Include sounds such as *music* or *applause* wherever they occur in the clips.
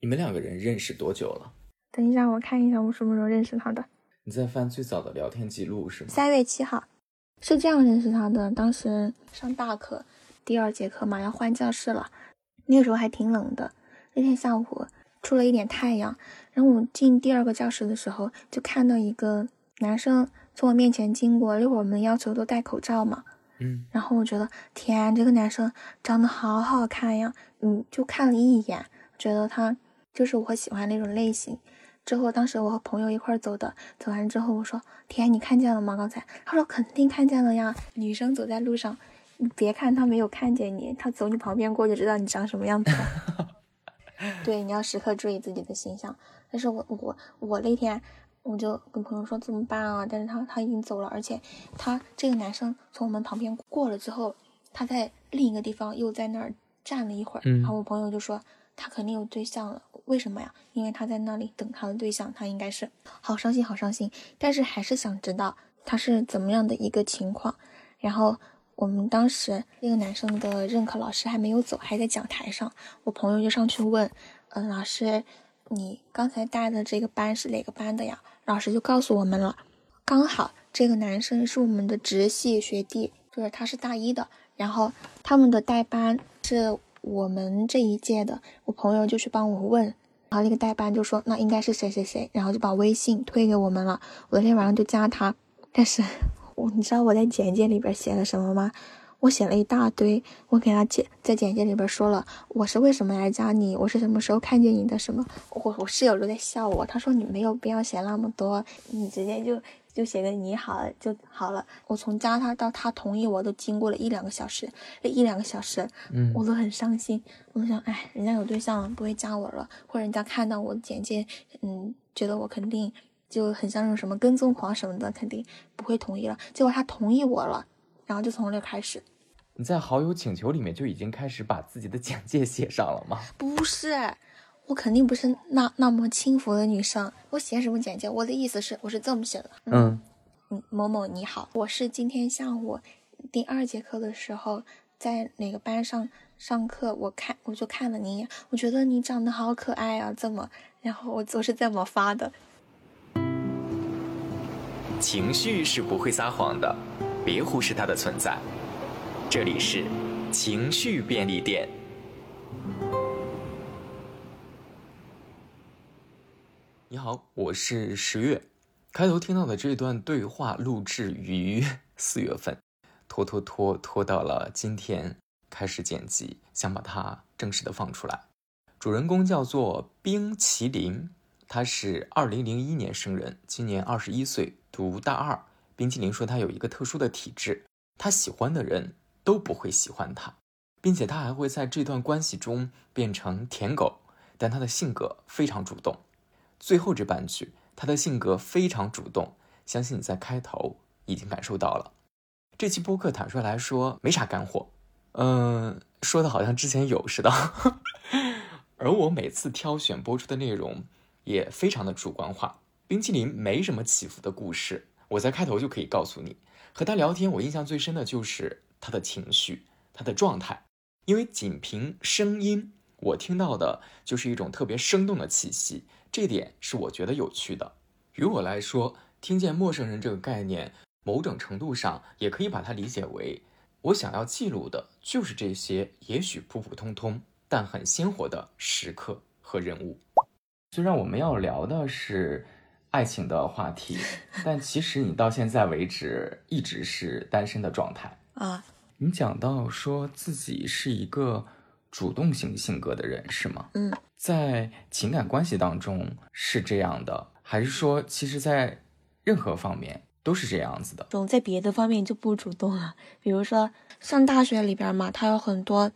你们两个人认识多久了？等一下，我看一下我什么时候认识他的。你在翻最早的聊天记录是吗？三月七号，是这样认识他的。当时上大课，第二节课嘛，要换教室了。那个时候还挺冷的，那天下午出了一点太阳。然后我进第二个教室的时候，就看到一个男生从我面前经过。那会儿我们要求都戴口罩嘛，嗯，然后我觉得天，这个男生长得好好看呀，嗯，就看了一眼，觉得他就是我喜欢那种类型。之后，当时我和朋友一块儿走的，走完之后我说：“天，你看见了吗？刚才？”他说：“肯定看见了呀。”女生走在路上，你别看他没有看见你，他走你旁边过就知道你长什么样子了。*laughs* 对，你要时刻注意自己的形象。但是我我我那天我就跟朋友说怎么办啊？但是他他已经走了，而且他这个男生从我们旁边过了之后，他在另一个地方又在那儿站了一会儿。嗯然后我朋友就说他肯定有对象了，为什么呀？因为他在那里等他的对象，他应该是好伤心好伤心，但是还是想知道他是怎么样的一个情况。然后我们当时那个男生的任课老师还没有走，还在讲台上，我朋友就上去问，嗯，老师，你刚才带的这个班是哪个班的呀？老师就告诉我们了，刚好这个男生是我们的直系学弟，就是他是大一的，然后他们的代班是我们这一届的，我朋友就去帮我问，然后那个代班就说那应该是谁谁谁，然后就把微信推给我们了，我那天晚上就加他，但是我你知道我在简介里边写了什么吗？我写了一大堆，我给他简在简介里边说了我是为什么来加你，我是什么时候看见你的？什么，我我室友都在笑我，他说你没有必要写那么多，你直接就就写个你好就好了。我从加他到他同意我都经过了一两个小时，这一两个小时，嗯我都很伤心，我都想，哎，人家有对象了，不会加我了，或者人家看到我的简介，嗯，觉得我肯定就很像那种什么跟踪狂什么的，肯定不会同意了。结果他同意我了，然后就从那开始。你在好友请求里面就已经开始把自己的简介写上了吗？不是，我肯定不是那那么轻浮的女生。我写什么简介？我的意思是，我是这么写的。嗯嗯，某某你好，我是今天下午第二节课的时候在哪个班上上课，我看我就看了你一眼，我觉得你长得好可爱啊，这么，然后我就是这么发的。情绪是不会撒谎的，别忽视它的存在。这里是情绪便利店。你好，我是十月。开头听到的这段对话录制于 *laughs* 四月份，拖拖拖拖到了今天开始剪辑，想把它正式的放出来。主人公叫做冰淇淋，他是二零零一年生人，今年二十一岁，读大二。冰淇淋说他有一个特殊的体质，他喜欢的人都不会喜欢他，并且他还会在这段关系中变成舔狗，但他的性格非常主动。最后这半句，他的性格非常主动，相信你在开头已经感受到了。这期播客坦率来说没啥干货，嗯，说的好像之前有似的。*laughs* 而我每次挑选播出的内容也非常的主观化。冰淇淋没什么起伏的故事，我在开头就可以告诉你。和他聊天，我印象最深的就是他的情绪，他的状态，因为仅凭声音，我听到的就是一种特别生动的气息，这点是我觉得有趣的。于我来说，听见陌生人这个概念，某种程度上也可以把它理解为，我想要记录的就是这些也许普普通通，但很鲜活的时刻和人物。虽然我们要聊的是爱情的话题，但其实你到现在为止一直是单身的状态。啊，你讲到说自己是一个主动型性格的人，是吗？嗯，在情感关系当中是这样的，还是说其实，在任何方面都是这样子的？总在别的方面就不主动了，比如说上大学里边嘛，它有很多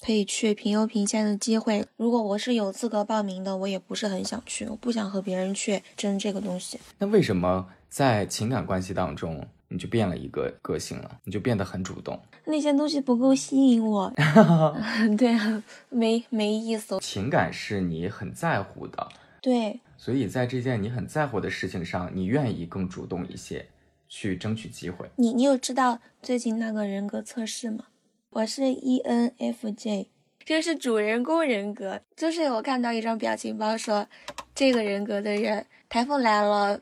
可以去评优评先的机会。如果我是有资格报名的，我也不是很想去，我不想和别人去争这个东西。那为什么在情感关系当中你就变了一个个性了？你就变得很主动？那些东西不够吸引我，*laughs* 对啊，没没意思。情感是你很在乎的，对，所以在这件你很在乎的事情上，你愿意更主动一些，去争取机会。你你有知道最近那个人格测试吗？我是 E ENFJ，这是主人公人格。就是我看到一张表情包说，这个人格的人，台风来了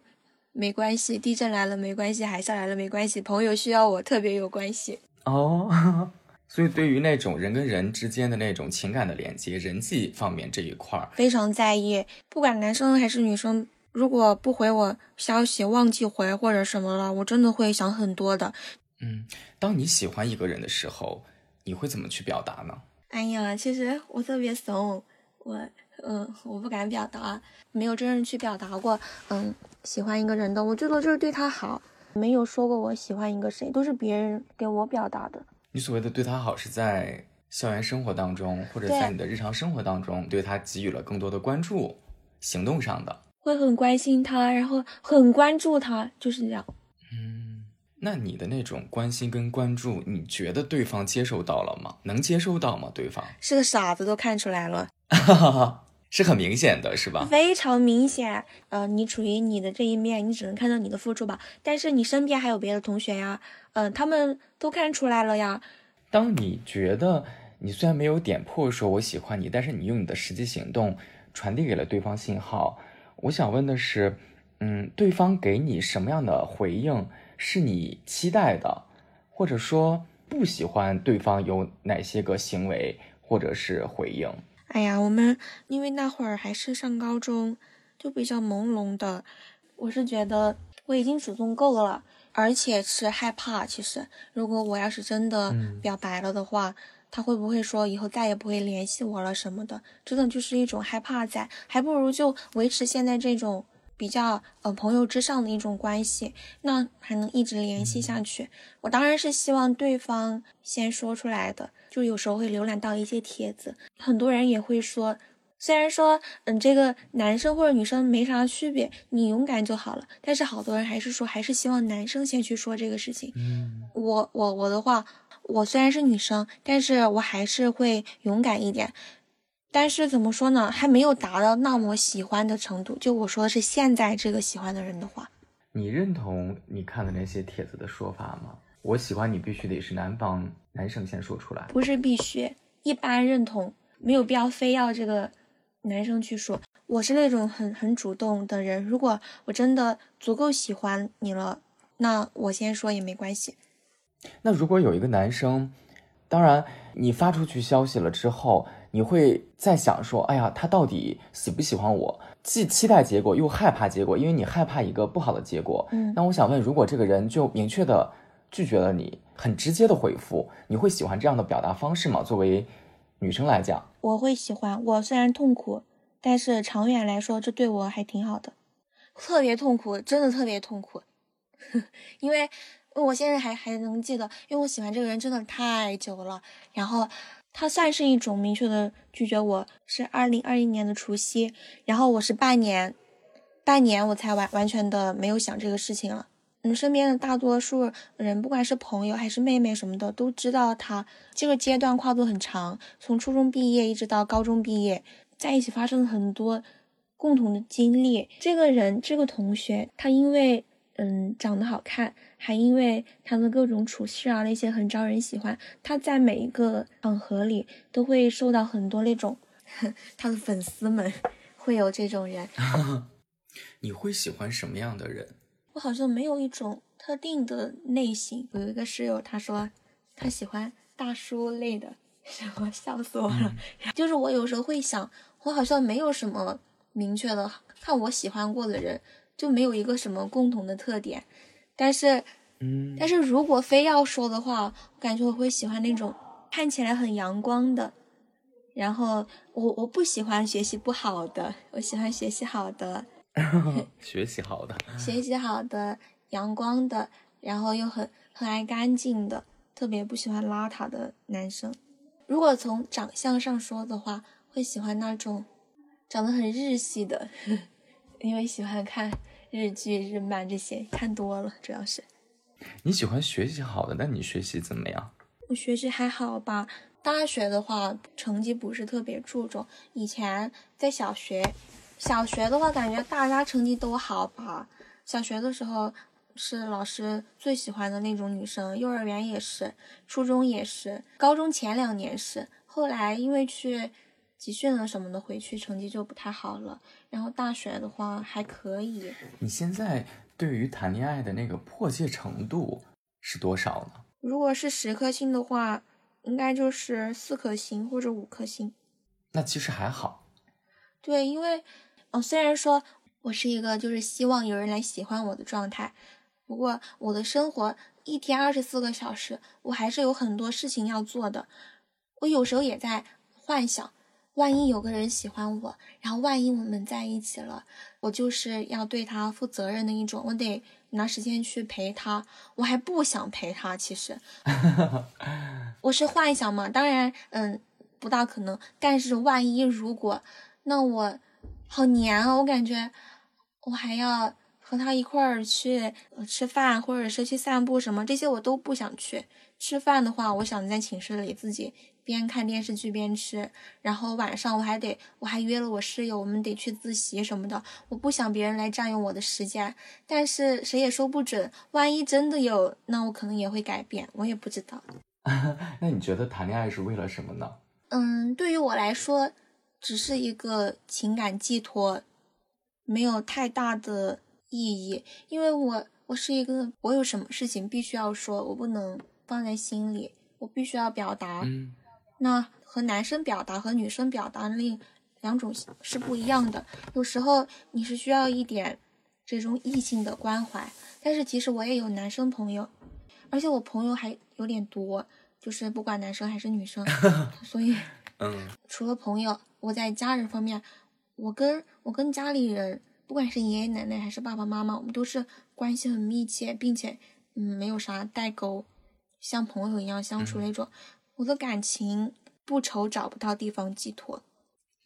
没关系，地震来了没关系，海啸来了没关系，朋友需要我特别有关系。哦，*laughs* 所以对于那种人跟人之间的那种情感的连接、人际方面这一块儿，非常在意。不管男生还是女生，如果不回我消息，忘记回或者什么了，我真的会想很多的。嗯，当你喜欢一个人的时候，你会怎么去表达呢？哎呀，其实我特别怂，我嗯，我不敢表达，没有真正去表达过。嗯，喜欢一个人的，我最多就是对他好，没有说过我喜欢一个谁，都是别人给我表达的。你所谓的对他好，是在校园生活当中，或者在你的日常生活当中，对他给予了更多的关注，行动上的，会很关心他，然后很关注他，就是这样。嗯那你的那种关心跟关注，你觉得对方接受到了吗？能接受到吗？对方是个傻子都看出来了，*laughs* 是很明显的，是吧？非常明显。呃，你处于你的这一面，你只能看到你的付出吧。但是你身边还有别的同学呀，嗯，他们都看出来了呀。当你觉得你虽然没有点破说我喜欢你，但是你用你的实际行动传递给了对方信号。我想问的是，嗯，对方给你什么样的回应？是你期待的，或者说不喜欢对方有哪些个行为或者是回应？哎呀，我们因为那会儿还是上高中，就比较朦胧的。我是觉得我已经主动够了，而且是害怕。其实，如果我要是真的表白了的话，他会不会说以后再也不会联系我了什么的？真的就是一种害怕在，还不如就维持现在这种。比较呃朋友之上的一种关系，那还能一直联系下去。我当然是希望对方先说出来的。就有时候会浏览到一些帖子，很多人也会说，虽然说嗯这个男生或者女生没啥区别，你勇敢就好了。但是好多人还是说，还是希望男生先去说这个事情。嗯，我我我的话，我虽然是女生，但是我还是会勇敢一点。但是怎么说呢，还没有达到那么喜欢的程度。就我说的是现在这个喜欢的人的话，你认同你看的那些帖子的说法吗？我喜欢你必须得是男方男生先说出来，不是必须，一般认同，没有必要非要这个男生去说。我是那种很很主动的人，如果我真的足够喜欢你了，那我先说也没关系。那如果有一个男生，当然你发出去消息了之后。你会在想说，哎呀，他到底喜不喜欢我？既期待结果又害怕结果，因为你害怕一个不好的结果。嗯，那我想问，如果这个人就明确的拒绝了你，很直接的回复，你会喜欢这样的表达方式吗？作为女生来讲，我会喜欢。我虽然痛苦，但是长远来说，这对我还挺好的。特别痛苦，真的特别痛苦，*laughs* 因为我现在还还能记得，因为我喜欢这个人真的太久了，然后。他算是一种明确的拒绝我，是二零二一年的除夕，然后我是半年，半年我才完完全的没有想这个事情了。嗯，身边的大多数人，不管是朋友还是妹妹什么的，都知道他这个阶段跨度很长，从初中毕业一直到高中毕业，在一起发生了很多共同的经历。这个人，这个同学，他因为。嗯，长得好看，还因为他的各种处事啊，那些很招人喜欢。他在每一个场合里都会受到很多那种他的粉丝们会有这种人。*laughs* 你会喜欢什么样的人？我好像没有一种特定的类型。有一个室友他说他喜欢大叔类的，我笑死我了。*laughs* 就是我有时候会想，我好像没有什么明确的看我喜欢过的人。就没有一个什么共同的特点，但是，嗯，但是如果非要说的话，我感觉我会喜欢那种看起来很阳光的，然后我我不喜欢学习不好的，我喜欢学习好的 *laughs* *laughs* 学习好的，学习好的，阳光的，然后又很很爱干净的，特别不喜欢邋遢的男生。如果从长相上说的话，会喜欢那种长得很日系的。*laughs* 因为喜欢看日剧、日漫这些，看多了主要是。你喜欢学习好的，那你学习怎么样？我学习还好吧。大学的话，成绩不是特别注重。以前在小学，小学的话，感觉大家成绩都好吧。小学的时候是老师最喜欢的那种女生，幼儿园也是，初中也是，高中前两年是。后来因为去集训了什么的，回去成绩就不太好了。然后大学的话还可以。你现在对于谈恋爱的那个迫切程度是多少呢？如果是十颗星的话，应该就是四颗星或者五颗星。那其实还好。对，因为，嗯，虽然说我是一个就是希望有人来喜欢我的状态，不过我的生活一天二十四个小时，我还是有很多事情要做的。我有时候也在幻想，万一有个人喜欢我，然后万一我们在一起了，我就是要对他负责任的一种，我得拿时间去陪他。我还不想陪他，其实，*laughs* 我是幻想嘛，当然，嗯，不大可能。但是万一如果，那我好黏啊，我感觉我还要和他一块儿去吃饭，或者是去散步什么，这些我都不想去。吃饭的话，我想在寝室里自己边看电视剧边吃，然后晚上我还得，我还约了我室友，我们得去自习什么的。我不想别人来占用我的时间，但是谁也说不准，万一真的有，那我可能也会改变，我也不知道。*laughs* 那你觉得谈恋爱是为了什么呢？嗯，对于我来说，只是一个情感寄托，没有太大的意义，因为我我是一个，我有什么事情必须要说，我不能。放在心里，我必须要表达。嗯，那和男生表达和女生表达另两种是不一样的。有时候你是需要一点这种异性的关怀，但是其实我也有男生朋友，而且我朋友还有点多，就是不管男生还是女生。*laughs* 所以，嗯，*laughs* 除了朋友，我在家人方面，我跟我跟家里人，不管是爷爷奶奶还是爸爸妈妈，我们都是关系很密切，并且嗯没有啥代沟。像朋友一样相处那种，我的感情不愁找不到地方寄托。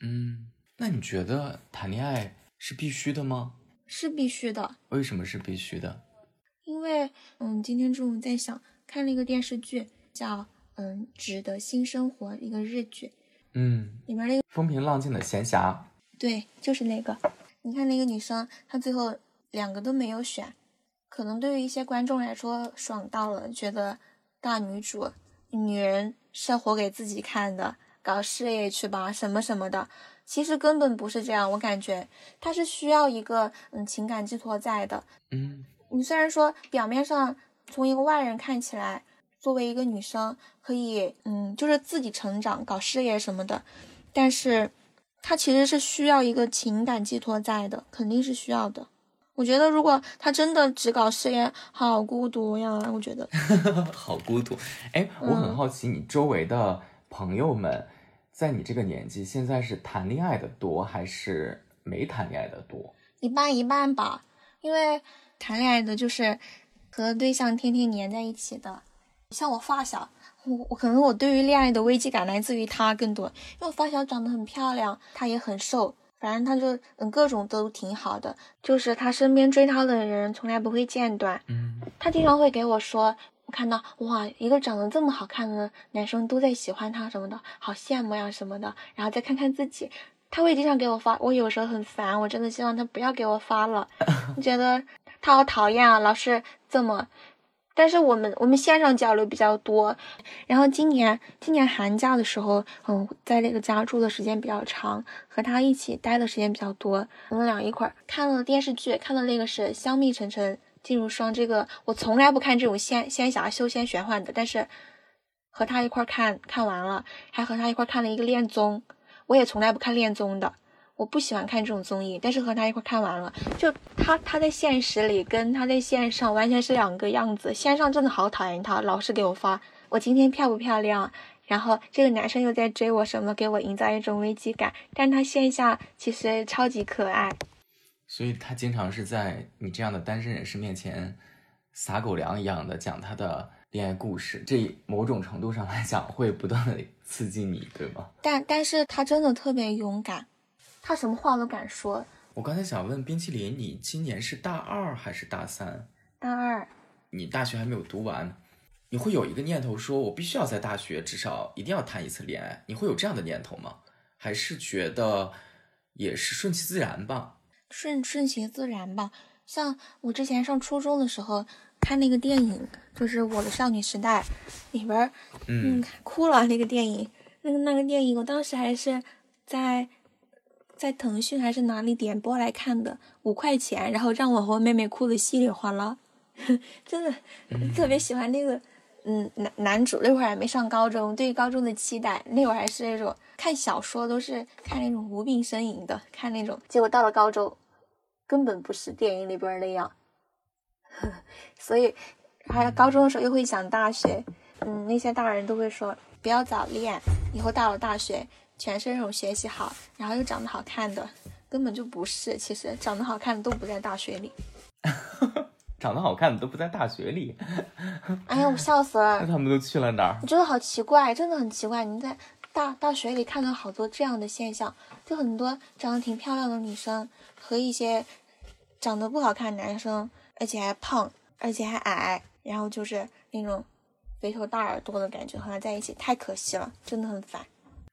嗯，那你觉得谈恋爱是必须的吗？是必须的。为什么是必须的？因为，嗯，今天中午在想看了一个电视剧，叫《嗯纸的新生活》，一个日剧。嗯，里面那个风平浪静的闲暇。对，就是那个。你看那个女生，她最后两个都没有选，可能对于一些观众来说爽到了，觉得。大女主，女人是活给自己看的，搞事业去吧，什么什么的。其实根本不是这样，我感觉他是需要一个嗯情感寄托在的。嗯，你虽然说表面上从一个外人看起来，作为一个女生可以嗯就是自己成长、搞事业什么的，但是她其实是需要一个情感寄托在的，肯定是需要的。我觉得，如果他真的只搞事业，好孤独呀！我觉得，*laughs* 好孤独。哎，我很好奇，你周围的朋友们，在你这个年纪，现在是谈恋爱的多，还是没谈恋爱的多？一半一半吧。因为谈恋爱的，就是和对象天天黏在一起的。像我发小，我我可能我对于恋爱的危机感来自于他更多，因为我发小长得很漂亮，她也很瘦。反正他就嗯各种都挺好的，就是他身边追他的人从来不会间断。嗯，他经常会给我说，我看到哇一个长得这么好看的男生都在喜欢他什么的，好羡慕呀什么的。然后再看看自己，他会经常给我发，我有时候很烦，我真的希望他不要给我发了，觉得他好讨厌啊，老是这么。但是我们我们线上交流比较多，然后今年今年寒假的时候，嗯，在那个家住的时间比较长，和他一起待的时间比较多，我们俩一块儿看了电视剧，看的那个是《香蜜沉沉烬如霜》，这个我从来不看这种仙仙侠修仙玄幻的，但是和他一块儿看看完了，还和他一块儿看了一个恋综，我也从来不看恋综的。我不喜欢看这种综艺，但是和他一块看完了，就他他在现实里跟他在线上完全是两个样子。线上真的好讨厌他，老是给我发我今天漂不漂亮，然后这个男生又在追我什么，给我营造一种危机感。但他线下其实超级可爱，所以他经常是在你这样的单身人士面前撒狗粮一样的讲他的恋爱故事，这某种程度上来讲会不断的刺激你，对吗？但但是他真的特别勇敢。他什么话都敢说。我刚才想问冰淇淋，你今年是大二还是大三？大二。你大学还没有读完，你会有一个念头，说我必须要在大学至少一定要谈一次恋爱，你会有这样的念头吗？还是觉得也是顺其自然吧？顺顺其自然吧。像我之前上初中的时候看那个电影，就是《我的少女时代》，里边，嗯，哭了那个电影。那个那个电影，我当时还是在在腾讯还是哪里点播来看的，五块钱，然后让我和我妹妹哭的稀里哗啦，*laughs* 真的特别喜欢那个嗯男男主。那会儿还没上高中，对高中的期待，那会儿还是那种看小说都是看那种无病呻吟的，看那种，结果到了高中，根本不是电影里边那样，*laughs* 所以还有高中的时候又会想大学，嗯，那些大人都会说。不要早恋，以后到了大学全是那种学习好，然后又长得好看的，根本就不是。其实长得好看的都不在大学里，*laughs* 长得好看的都不在大学里。哎呀，我笑死了！那他们都去了哪儿？我觉得好奇怪，真的很奇怪。你在大大学里看到好多这样的现象，就很多长得挺漂亮的女生和一些长得不好看的男生，而且还胖，而且还矮，然后就是那种。肥头大耳朵的感觉和他在一起太可惜了，真的很烦。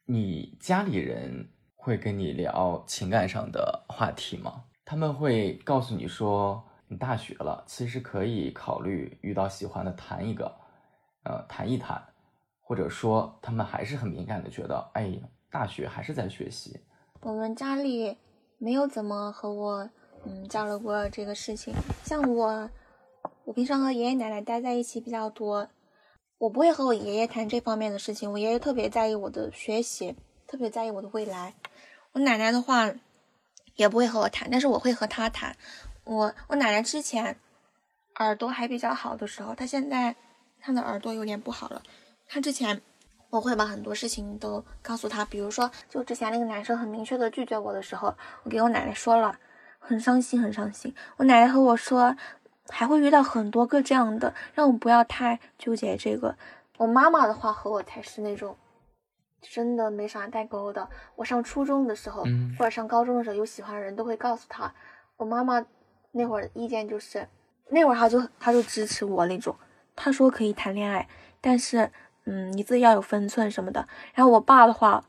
你家里人会跟你聊情感上的话题吗？他们会告诉你说，你大学了，其实可以考虑遇到喜欢的谈一个，呃，谈一谈，或者说他们还是很敏感的，觉得，哎，大学还是在学习。我们家里没有怎么和我，嗯，交流过这个事情。像我，我平常和爷爷奶奶待在一起比较多。我不会和我爷爷谈这方面的事情，我爷爷特别在意我的学习，特别在意我的未来。我奶奶的话也不会和我谈，但是我会和他谈。我我奶奶之前耳朵还比较好的时候，她现在她的耳朵有点不好了。她之前我会把很多事情都告诉她，比如说就之前那个男生很明确的拒绝我的时候，我给我奶奶说了，很伤心很伤心。我奶奶和我说。还会遇到很多个这样的，让我不要太纠结这个。我妈妈的话和我才是那种真的没啥代沟的。我上初中的时候，或者上高中的时候，有喜欢的人都会告诉他。我妈妈那会儿的意见就是，那会儿她就她就支持我那种，她说可以谈恋爱，但是嗯，你自己要有分寸什么的。然后我爸的话，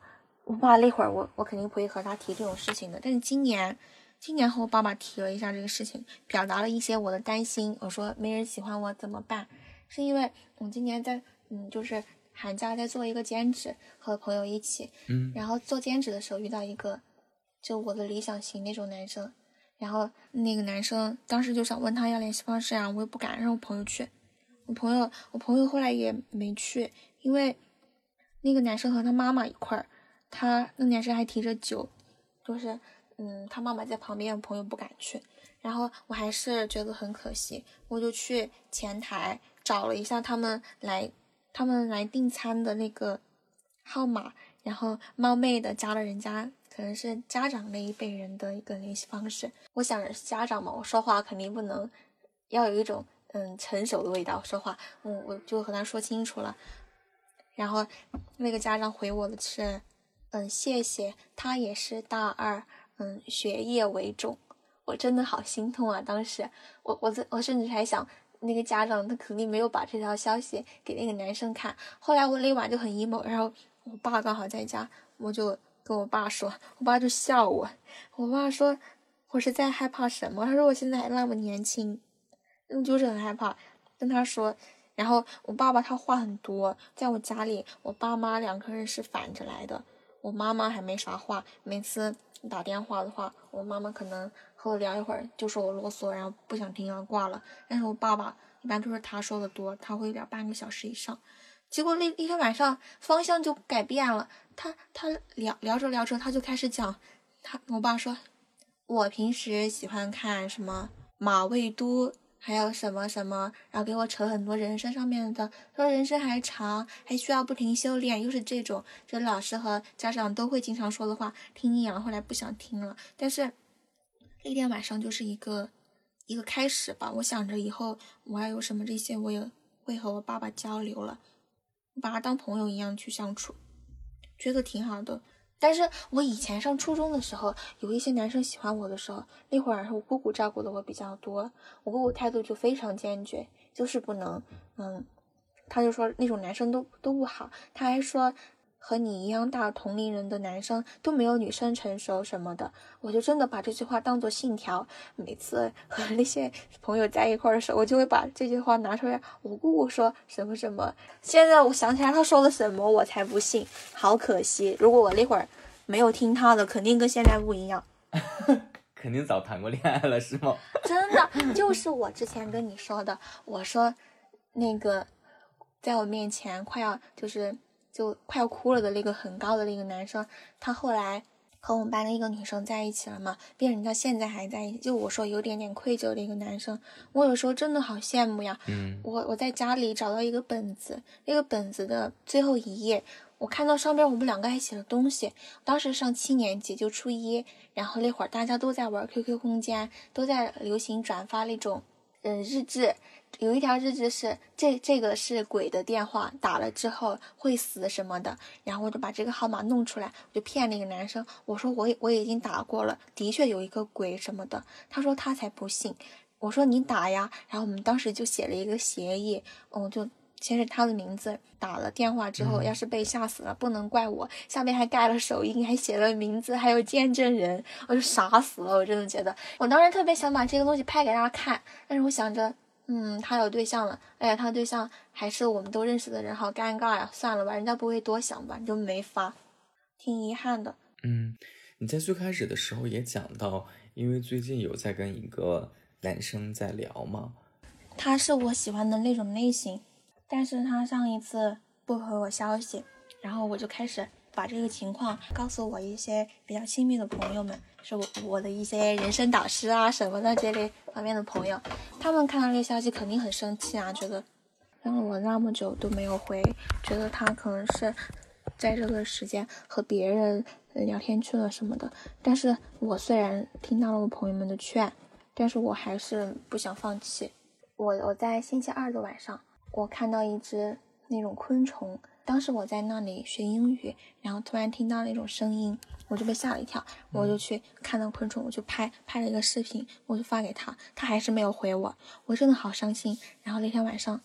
我爸那会儿我我肯定不会和他提这种事情的。但是今年。今年和我爸爸提了一下这个事情，表达了一些我的担心。我说没人喜欢我怎么办？是因为我今年在嗯，就是寒假在做一个兼职，和朋友一起，嗯，然后做兼职的时候遇到一个就我的理想型那种男生，然后那个男生当时就想问他要联系方式啊，我又不敢让我朋友去，我朋友我朋友后来也没去，因为那个男生和他妈妈一块儿，他那男生还提着酒，就是。嗯，他妈妈在旁边，朋友不敢去，然后我还是觉得很可惜，我就去前台找了一下他们来，他们来订餐的那个号码，然后冒昧的加了人家可能是家长那一辈人的一个联系方式。我想着家长嘛，我说话肯定不能要有一种嗯成熟的味道，说话，嗯，我就和他说清楚了，然后那个家长回我的是，嗯，谢谢，他也是大二。嗯，学业为重，我真的好心痛啊！当时我我我甚至还想，那个家长他肯定没有把这条消息给那个男生看。后来我那晚就很 emo，然后我爸刚好在家，我就跟我爸说，我爸就笑我。我爸说我是在害怕什么？他说我现在还那么年轻，嗯，就是很害怕。跟他说，然后我爸爸他话很多，在我家里，我爸妈两个人是反着来的，我妈妈还没啥话，每次。打电话的话，我妈妈可能和我聊一会儿，就说我啰嗦，然后不想听要挂了。但是我爸爸一般都是他说的多，他会聊半个小时以上。结果那那天晚上方向就改变了，他他聊聊着聊着，他就开始讲，他我爸说，我平时喜欢看什么马未都。还有什么什么，然后给我扯很多人生上面的，说人生还长，还需要不停修炼，又是这种，这老师和家长都会经常说的话，听腻了，后来不想听了。但是那天晚上就是一个一个开始吧，我想着以后我还有什么这些，我也会和我爸爸交流了，把他当朋友一样去相处，觉得挺好的。但是我以前上初中的时候，有一些男生喜欢我的时候，那会儿我姑姑照顾的我比较多，我姑姑态度就非常坚决，就是不能，嗯，他就说那种男生都都不好，他还说，和你一样大同龄人的男生都没有女生成熟什么的，我就真的把这句话当做信条。每次和那些朋友在一块的时候，我就会把这句话拿出来。我姑姑说什么什么，现在我想起来她说了什么，我才不信，好可惜。如果我那会儿没有听她的，肯定跟现在不一样。*laughs* 肯定早谈过恋爱了，是吗？*laughs* 真的，就是我之前跟你说的，我说那个在我面前快要就是。就快要哭了的那个很高的那个男生，他后来和我们班的一个女生在一起了嘛，并且到现在还在一起。就我说有点点愧疚的一个男生，我有时候真的好羡慕呀。嗯，我我在家里找到一个本子，那个本子的最后一页，我看到上边我们两个还写了东西。当时上七年级就初一，然后那会儿大家都在玩 QQ 空间，都在流行转发那种嗯日志。有一条日志是这这个是鬼的电话，打了之后会死什么的，然后我就把这个号码弄出来，我就骗那个男生，我说我我已经打过了，的确有一个鬼什么的，他说他才不信，我说你打呀，然后我们当时就写了一个协议，我就先是他的名字，打了电话之后，要是被吓死了，不能怪我，下面还盖了手印，还写了名字，还有见证人，我就傻死了，我真的觉得，我当时特别想把这个东西拍给大家看，但是我想着。嗯，他有对象了，哎呀，他对象还是我们都认识的人，好尴尬呀！算了吧，人家不会多想吧，就没发，挺遗憾的。嗯，你在最开始的时候也讲到，因为最近有在跟一个男生在聊嘛？他是我喜欢的那种类型，但是他上一次不回我消息，然后我就开始。把这个情况告诉我一些比较亲密的朋友们，是我我的一些人生导师啊什么的这类方面的朋友，他们看到这个消息肯定很生气啊，觉得让了我那么久都没有回，觉得他可能是在这个时间和别人聊天去了什么的。但是我虽然听到了我朋友们的劝，但是我还是不想放弃。我我在星期二的晚上，我看到一只那种昆虫。当时我在那里学英语，然后突然听到那种声音，我就被吓了一跳，我就去看到昆虫，我就拍拍了一个视频，我就发给他，他还是没有回我，我真的好伤心。然后那天晚上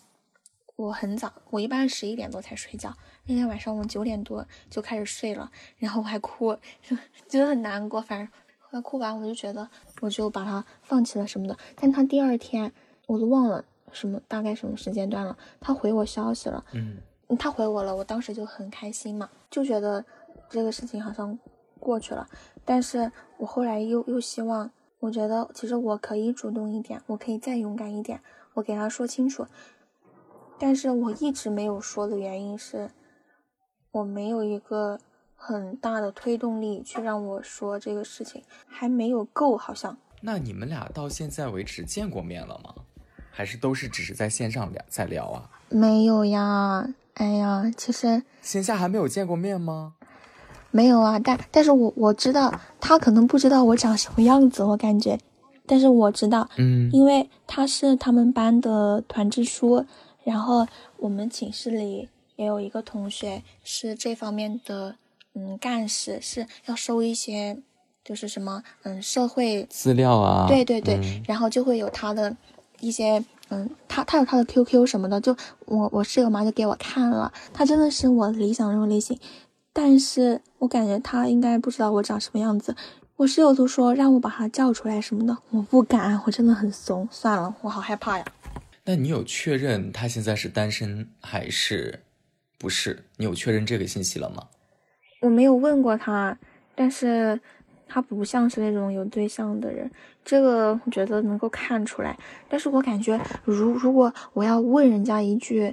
我很早，我一般十一点多才睡觉，那天晚上我九点多就开始睡了，然后我还哭，*laughs* 觉得很难过。反正后来哭完，我就觉得我就把它放弃了什么的。但他第二天我都忘了什么大概什么时间段了，他回我消息了，嗯。他回我了，我当时就很开心嘛，就觉得这个事情好像过去了。但是我后来又又希望，我觉得其实我可以主动一点，我可以再勇敢一点，我给他说清楚。但是我一直没有说的原因是，我没有一个很大的推动力去让我说这个事情，还没有够，好像。那你们俩到现在为止见过面了吗？还是都是只是在线上聊在聊啊？没有呀。哎呀，其实线下还没有见过面吗？没有啊，但但是我我知道他可能不知道我长什么样子，我感觉，但是我知道，嗯，因为他是他们班的团支书，然后我们寝室里也有一个同学是这方面的，嗯，干事是要收一些，就是什么，嗯，社会资料啊，对对对，然后就会有他的一些。嗯，他他有他的 QQ 什么的，就我我室友嘛就给我看了，他真的是我理想那种类型，但是我感觉他应该不知道我长什么样子，我室友都说让我把他叫出来什么的，我不敢，我真的很怂，算了，我好害怕呀。那你有确认他现在是单身还是不是？你有确认这个信息了吗？我没有问过他，但是。他不像是那种有对象的人，这个我觉得能够看出来。但是我感觉，如如果我要问人家一句，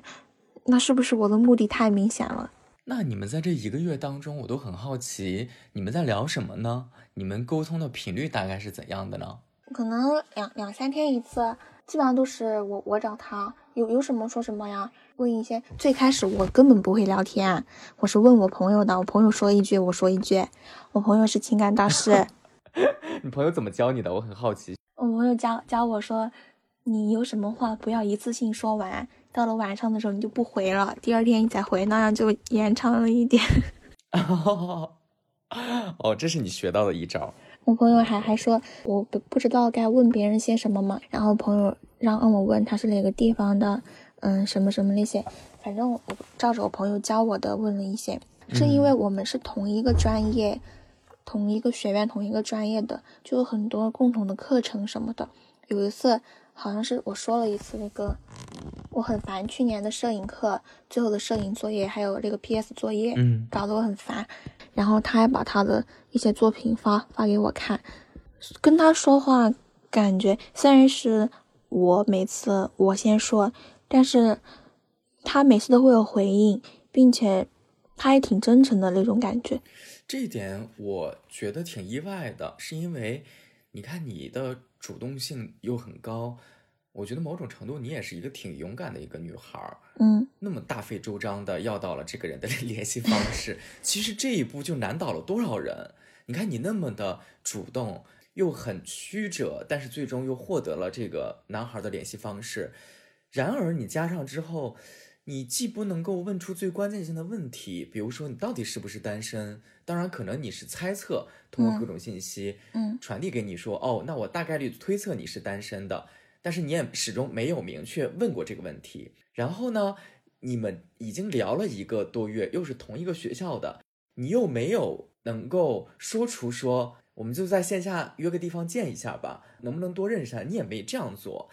那是不是我的目的太明显了？那你们在这一个月当中，我都很好奇，你们在聊什么呢？你们沟通的频率大概是怎样的呢？可能两两三天一次，基本上都是我我找他，有有什么说什么呀。问一些最开始我根本不会聊天，我是问我朋友的，我朋友说一句我说一句，我朋友是情感大师。*laughs* 你朋友怎么教你的？我很好奇。我朋友教教我说，你有什么话不要一次性说完，到了晚上的时候你就不回了，第二天你再回，那样就延长了一点。*laughs* 哦，这是你学到的一招。我朋友还还说，我不不知道该问别人些什么嘛，然后朋友让让我问他是哪个地方的。嗯，什么什么那些，反正我照着我朋友教我的问了一些，是因为我们是同一个专业、同一个学院、同一个专业的，就有很多共同的课程什么的。有一次好像是我说了一次那个我很烦去年的摄影课最后的摄影作业，还有这个 PS 作业，嗯搞得我很烦。然后他还把他的一些作品发发给我看，跟他说话感觉虽然是我每次我先说，但是他每次都会有回应，并且他也挺真诚的那种感觉。这一点我觉得挺意外的，是因为你看你的主动性又很高，我觉得某种程度你也是一个挺勇敢的一个女孩儿。嗯，那么大费周章的要到了这个人的 *laughs* 联系方式，其实这一步就难倒了多少人？你看你那么的主动，又很曲折，但是最终又获得了这个男孩的联系方式。然而你加上之后，你既不能够问出最关键性的问题，比如说你到底是不是单身？当然，可能你是猜测，通过各种信息，嗯传递给你说，哦，那我大概率推测你是单身的，但是你也始终没有明确问过这个问题。然后呢，你们已经聊了一个多月，又是同一个学校的，你又没有能够说出说，我们就在线下约个地方见一下吧，能不能多认识下？你也没这样做，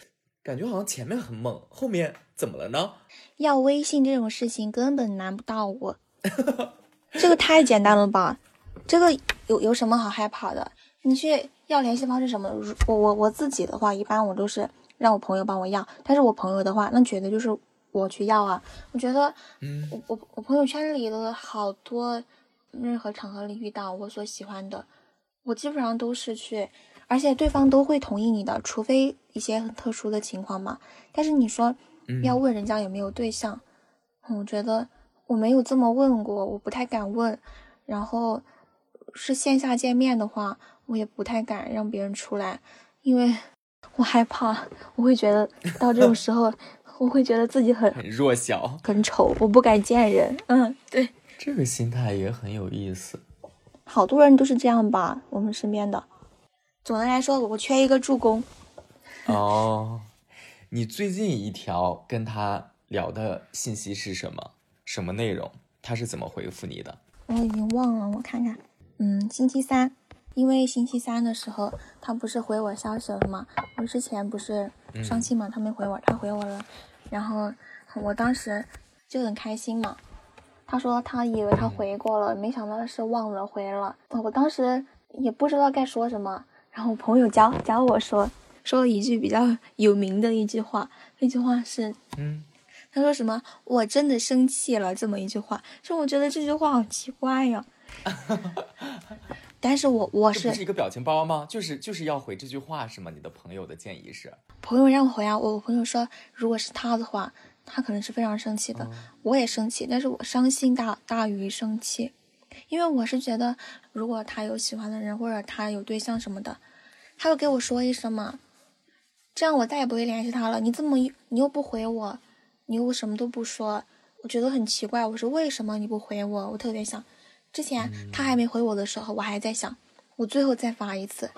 感觉好像前面很猛，后面怎么了呢？要微信这种事情根本难不到我，这个太简单了吧？这个有有什么好害怕的？你去要联系方式什么？如我我我自己的话，一般我都是让我朋友帮我要，但是我朋友的话，那绝对就是我去要啊。我觉得嗯我我我朋友圈里的好多，任何场合里遇到我所喜欢的，我基本上都是去，而且对方都会同意你的，除非一些很特殊的情况嘛。但是你说嗯要问人家有没有对象，嗯我觉得我没有这么问过，我不太敢问。然后是线下见面的话，我也不太敢让别人出来，因为 *laughs* 我害怕，我会觉得到这种时候，*laughs* 我会觉得自己很很弱小，很丑，我不敢见人。嗯，对，这个心态也很有意思。好多人都是这样吧，我们身边的。总的来说，我缺一个助攻。哦，你最近一条跟他聊的信息是什么？什么内容？他是怎么回复你的？我已经忘了，我看看。嗯，星期三，因为星期三的时候他不是回我消息了吗？我之前不是生气嘛，他没回我，他回我了，然后我当时就很开心嘛。他说他以为他回过了，没想到是忘了回了。我当时也不知道该说什么，然后朋友教教我说说了一句比较有名的一句话，那句话是嗯，他说什么？我真的生气了，这么一句话，说我觉得这句话好奇怪呀。*laughs* 但是我我是这不是一个表情包吗？就是就是要回这句话是吗？你的朋友的建议是？朋友让我回啊，我朋友说如果是他的话，他可能是非常生气的，哦我也生气，但是我伤心大大于生气，因为我是觉得如果他有喜欢的人或者他有对象什么的，他会给我说一声嘛，这样我再也不会联系他了。你这么你又不回我，你又什么都不说，我觉得很奇怪。我说为什么你不回我？我特别想，之前他还没回我的时候，我还在想，我最后再发一次，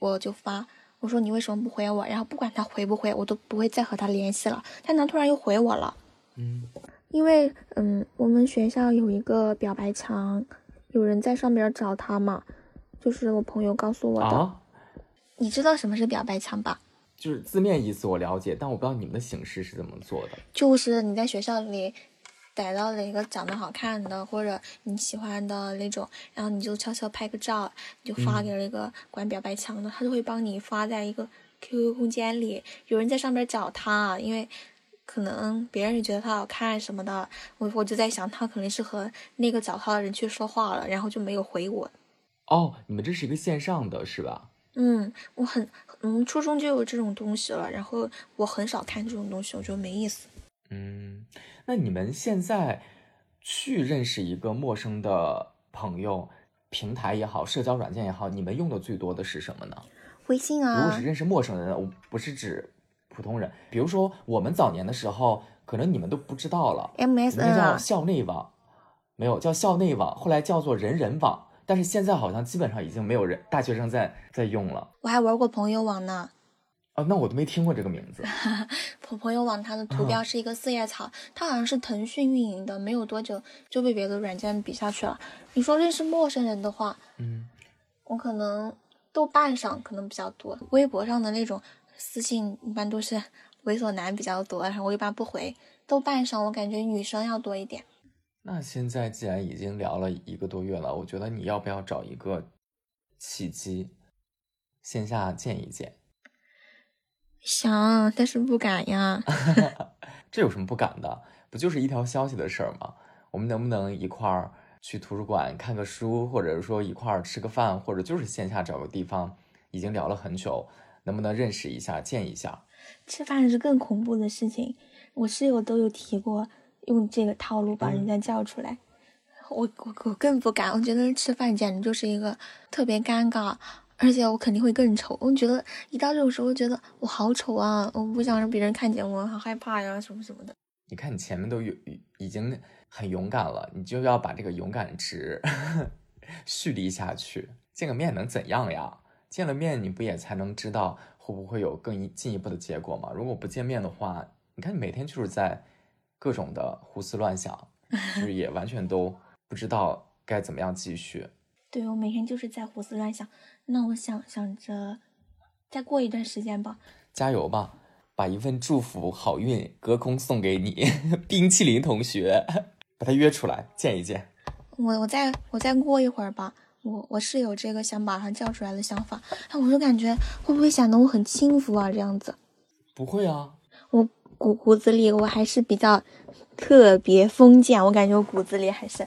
我就发。我说你为什么不回我？然后不管他回不回，我都不会再和他联系了。但他突然又回我了，嗯，因为嗯，我们学校有一个表白墙，有人在上边找他嘛，就是我朋友告诉我的。啊，你知道什么是表白墙吧？就是字面意思我了解，但我不知道你们的形式是怎么做的。就是你在学校里逮到了一个长得好看的或者你喜欢的那种，然后你就悄悄拍个照，你就发给了一个管表白墙的，他就会帮你发在一个 QQ 空间里，有人在上面找他，因为可能别人也觉得他好看什么的，我我就在想他肯定是和那个找他的人去说话了，然后就没有回我。哦，你们这是一个线上的是吧？嗯，我很嗯，初中就有这种东西了，然后我很少看这种东西，我觉得没意思。嗯，那你们现在去认识一个陌生的朋友，平台也好，社交软件也好，你们用的最多的是什么呢？微信啊如果啊是，认识陌生人，我不是指普通人，比如说我们早年的时候，可能你们都不知道了，MSN 叫啊，校内网，没有叫校内网，后来叫做人人网，但是现在好像基本上已经没有人大学生在在用了。我还玩过朋友网呢。啊，那我都没听过这个名字。朋 *laughs* 朋友网它的图标是一个四叶草，它好像是腾讯运营的，没有多久就被别的软件比下去了。你说认识陌生人的话，嗯，我可能豆瓣上可能比较多，微博上的那种私信一般都是猥琐男比较多，然后我一般不回。豆瓣上我感觉女生要多一点。那现在既然已经聊了一个多月了，我觉得你要不要找一个契机，线下见一见？想，但是不敢呀。*laughs* 这有什么不敢的？不就是一条消息的事儿吗？我们能不能一块儿去图书馆看个书，或者说一块儿吃个饭，或者就是线下找个地方？已经聊了很久，能不能认识一下，见一下？吃饭是更恐怖的事情，我室友都有提过用这个套路把人家叫出来，我我我更不敢。我觉得吃饭简直就是一个特别尴尬。而且我肯定会更丑，我觉得一到这种时候，觉得我好丑啊！我不想让别人看见我，好害怕呀，什么什么的。你看你前面都有已经很勇敢了，你就要把这个勇敢值 *laughs* 蓄力下去。见个面能怎样呀？见了面你不也才能知道会不会有更一进一步的结果吗？如果不见面的话，你看你每天就是在各种的胡思乱想，*laughs* 就是也完全都不知道该怎么样继续。对我每天就是在胡思乱想。那我想想着，再过一段时间吧，加油吧，把一份祝福、好运隔空送给你，冰淇淋同学，把他约出来见一见。我我再我再过一会儿吧，我我是有这个想马上叫出来的想法，哎，我就感觉会不会显得我很轻浮啊？这样子，不会啊，我骨骨子里我还是比较特别封建，我感觉我骨子里还是。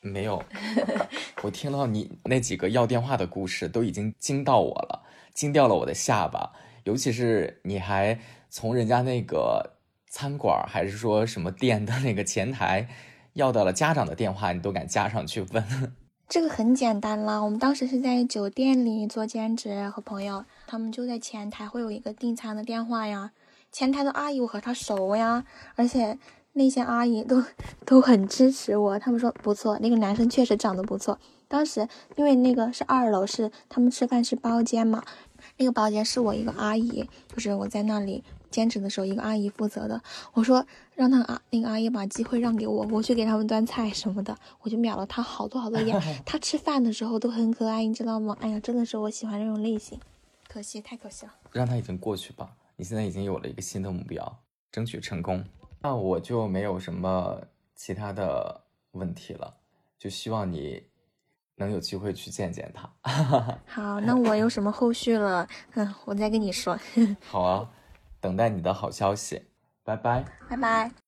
没有，*laughs* 我听到你那几个要电话的故事都已经惊到我了，惊掉了我的下巴。尤其是你还从人家那个餐馆还是说什么店的那个前台要到了家长的电话，你都敢加上去问。这个很简单啦，我们当时是在酒店里做兼职，和朋友他们就在前台会有一个订餐的电话呀，前台的阿姨我和她熟呀，而且。那些阿姨都都很支持我，他们说不错，那个男生确实长得不错。当时因为那个是二楼，是他们吃饭是包间嘛，那个包间是我一个阿姨，就是我在那里兼职的时候，一个阿姨负责的。我说让那个阿那个阿姨把机会让给我，我去给他们端菜什么的，我就秒了她好多好多眼。*laughs* 她吃饭的时候都很可爱，你知道吗？哎呀，真的是我喜欢这种类型，可惜太可惜了。让他已经过去吧，你现在已经有了一个新的目标，争取成功。那我就没有什么其他的问题了，就希望你能有机会去见见他。*laughs* 好，那我有什么后续了，嗯，*laughs* 我再跟你说。好啊，等待你的好消息，拜拜，拜拜。